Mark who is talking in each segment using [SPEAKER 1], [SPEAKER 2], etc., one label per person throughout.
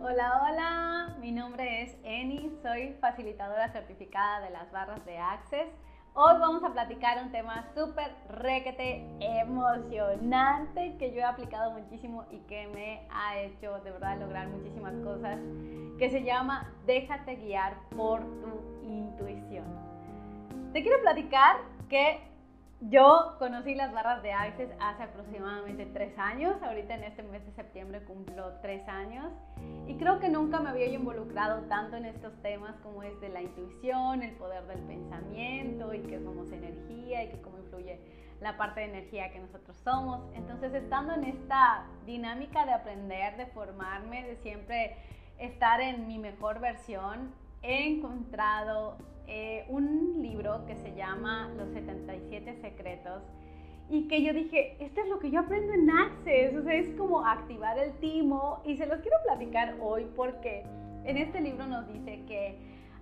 [SPEAKER 1] Hola, hola, mi nombre es Eni, soy facilitadora certificada de las barras de Access. Hoy vamos a platicar un tema súper requete emocionante que yo he aplicado muchísimo y que me ha hecho de verdad lograr muchísimas cosas, que se llama Déjate guiar por tu intuición. Te quiero platicar que yo conocí las barras de Access hace aproximadamente tres años. Ahorita en este mes de septiembre cumplo tres años. Y creo que nunca me había involucrado tanto en estos temas como es de la intuición, el poder del pensamiento y que somos energía y que cómo influye la parte de energía que nosotros somos. Entonces, estando en esta dinámica de aprender, de formarme, de siempre estar en mi mejor versión, he encontrado eh, un libro que se llama Los 77 secretos y que yo dije, esto es lo que yo aprendo en Access, o sea, es como activar el timo y se los quiero platicar hoy porque en este libro nos dice que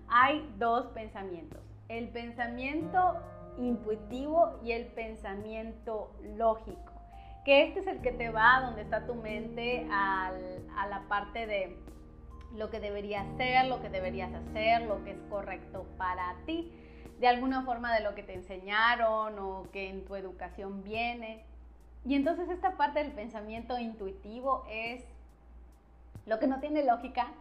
[SPEAKER 1] hay dos pensamientos, el pensamiento intuitivo y el pensamiento lógico, que este es el que te va donde está tu mente a la parte de lo que deberías ser, lo que deberías hacer, lo que es correcto para ti, de alguna forma de lo que te enseñaron o que en tu educación viene. Y entonces esta parte del pensamiento intuitivo es lo que no tiene lógica,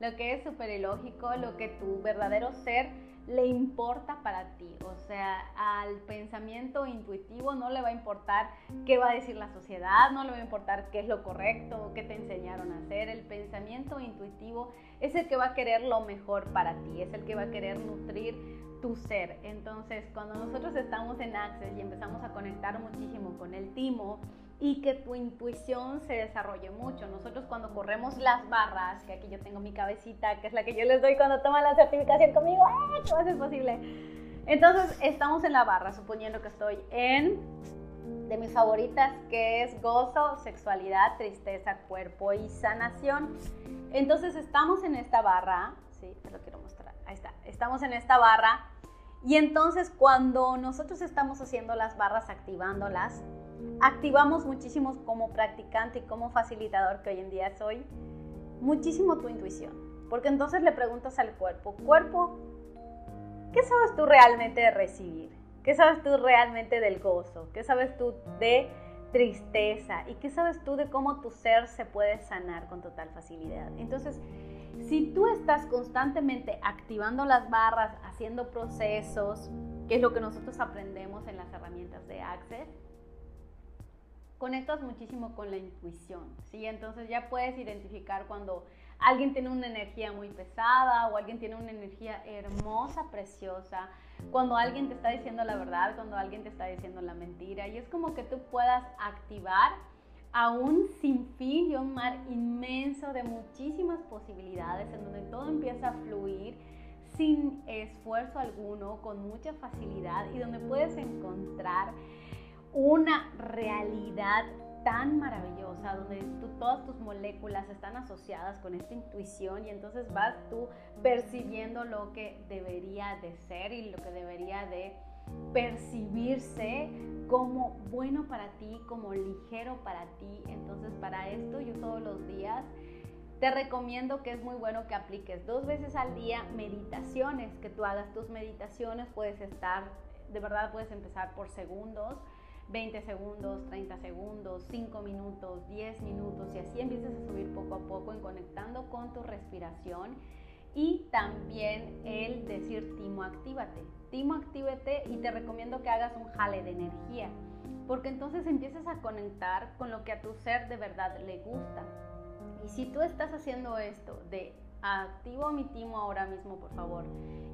[SPEAKER 1] lo que es súper ilógico, lo que tu verdadero ser le importa para ti. O sea, al pensamiento intuitivo no le va a importar qué va a decir la sociedad, no le va a importar qué es lo correcto, qué te enseñaron a hacer. El pensamiento intuitivo es el que va a querer lo mejor para ti, es el que va a querer nutrir tu ser. Entonces, cuando nosotros estamos en Access y empezamos a conectar muchísimo con el timo, y que tu intuición se desarrolle mucho. Nosotros cuando corremos las barras, que aquí yo tengo mi cabecita, que es la que yo les doy cuando toman la certificación conmigo, ¡eh! ¿Cómo es posible? Entonces estamos en la barra, suponiendo que estoy en de mis favoritas, que es gozo, sexualidad, tristeza, cuerpo y sanación. Entonces estamos en esta barra, sí, te lo quiero mostrar, ahí está, estamos en esta barra y entonces cuando nosotros estamos haciendo las barras, activándolas, activamos muchísimo como practicante y como facilitador que hoy en día soy, muchísimo tu intuición. Porque entonces le preguntas al cuerpo, cuerpo, ¿qué sabes tú realmente de recibir? ¿Qué sabes tú realmente del gozo? ¿Qué sabes tú de tristeza? ¿Y qué sabes tú de cómo tu ser se puede sanar con total facilidad? Entonces, si tú estás constantemente activando las barras, haciendo procesos, que es lo que nosotros aprendemos en las herramientas de Access, conectas muchísimo con la intuición, ¿sí? Entonces ya puedes identificar cuando alguien tiene una energía muy pesada o alguien tiene una energía hermosa, preciosa, cuando alguien te está diciendo la verdad, cuando alguien te está diciendo la mentira, y es como que tú puedas activar a un sinfín y un mar inmenso de muchísimas posibilidades en donde todo empieza a fluir sin esfuerzo alguno, con mucha facilidad y donde puedes encontrar una realidad tan maravillosa donde todas tus moléculas están asociadas con esta intuición y entonces vas tú percibiendo lo que debería de ser y lo que debería de percibirse como bueno para ti, como ligero para ti. Entonces para esto yo todos los días te recomiendo que es muy bueno que apliques dos veces al día meditaciones, que tú hagas tus meditaciones, puedes estar, de verdad puedes empezar por segundos 20 segundos, 30 segundos, 5 minutos, 10 minutos y así empiezas a subir poco a poco en conectando con tu respiración y también el decir Timo actívate. Timo actívate y te recomiendo que hagas un jale de energía porque entonces empiezas a conectar con lo que a tu ser de verdad le gusta. Y si tú estás haciendo esto de activo mi timo ahora mismo, por favor.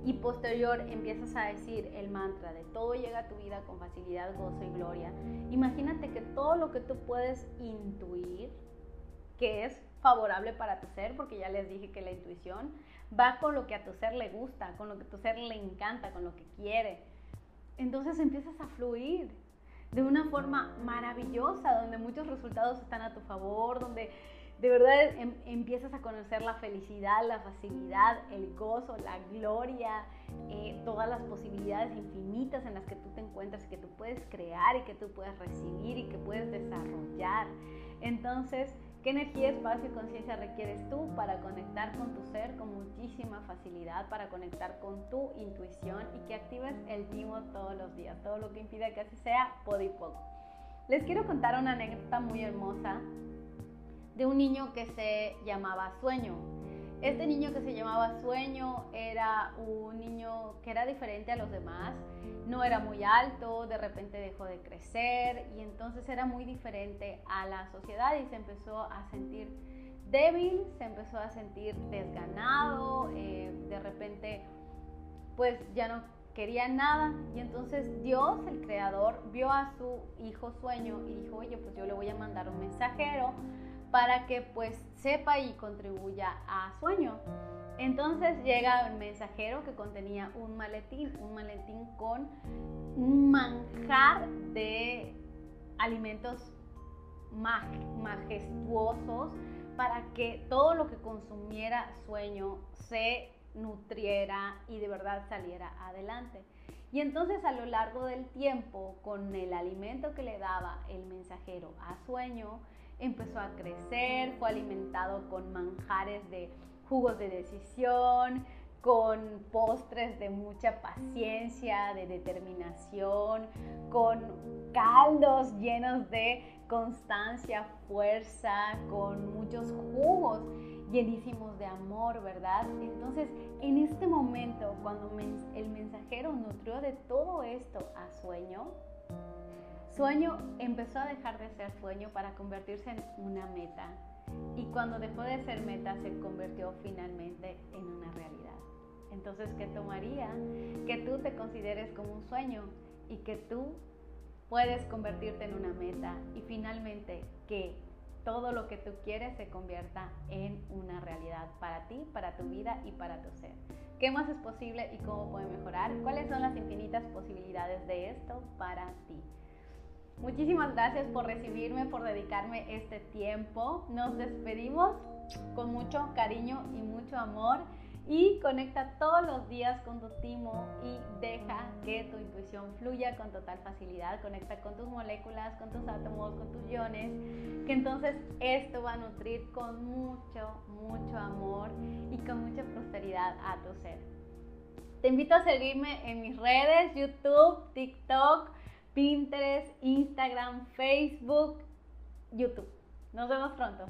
[SPEAKER 1] Y posterior empiezas a decir el mantra de todo llega a tu vida con facilidad, gozo y gloria. Imagínate que todo lo que tú puedes intuir, que es favorable para tu ser, porque ya les dije que la intuición va con lo que a tu ser le gusta, con lo que a tu ser le encanta, con lo que quiere. Entonces empiezas a fluir de una forma maravillosa, donde muchos resultados están a tu favor, donde de verdad em, empiezas a conocer la felicidad, la facilidad, el gozo, la gloria, eh, todas las posibilidades infinitas en las que tú te encuentras, que tú puedes crear y que tú puedes recibir y que puedes desarrollar. Entonces, ¿Qué energía, espacio y conciencia requieres tú para conectar con tu ser con muchísima facilidad, para conectar con tu intuición y que actives el timo todos los días? Todo lo que impide que así sea, y poco. Les quiero contar una anécdota muy hermosa de un niño que se llamaba Sueño. Este niño que se llamaba Sueño era un niño que era diferente a los demás, no era muy alto, de repente dejó de crecer y entonces era muy diferente a la sociedad y se empezó a sentir débil, se empezó a sentir desganado, eh, de repente pues ya no quería nada y entonces Dios, el creador, vio a su hijo sueño y dijo, oye, pues yo le voy a mandar un mensajero para que pues sepa y contribuya a sueño. Entonces llega el mensajero que contenía un maletín, un maletín con un manjar de alimentos majestuosos para que todo lo que consumiera sueño se nutriera y de verdad saliera adelante. Y entonces a lo largo del tiempo, con el alimento que le daba el mensajero a sueño, empezó a crecer, fue alimentado con manjares de jugos de decisión, con postres de mucha paciencia, de determinación, con caldos llenos de constancia, fuerza, con muchos jugos llenísimos de amor, ¿verdad? Entonces, en este momento, cuando el mensajero nutrió de todo esto a sueño, Sueño empezó a dejar de ser sueño para convertirse en una meta. Y cuando dejó de ser meta se convirtió finalmente en una realidad. Entonces, ¿qué tomaría? Que tú te consideres como un sueño y que tú puedes convertirte en una meta y finalmente que todo lo que tú quieres se convierta en una realidad para ti, para tu vida y para tu ser. ¿Qué más es posible y cómo puede mejorar? ¿Cuáles son las infinitas posibilidades de esto para ti? Muchísimas gracias por recibirme, por dedicarme este tiempo. Nos despedimos con mucho cariño y mucho amor y conecta todos los días con tu timo y deja que tu intuición fluya con total facilidad. Conecta con tus moléculas, con tus átomos, con tus iones, que entonces esto va a nutrir con mucho, mucho amor y con mucha prosperidad a tu ser. Te invito a seguirme en mis redes, YouTube, TikTok Pinterest, Instagram, Facebook, YouTube. Nos vemos pronto.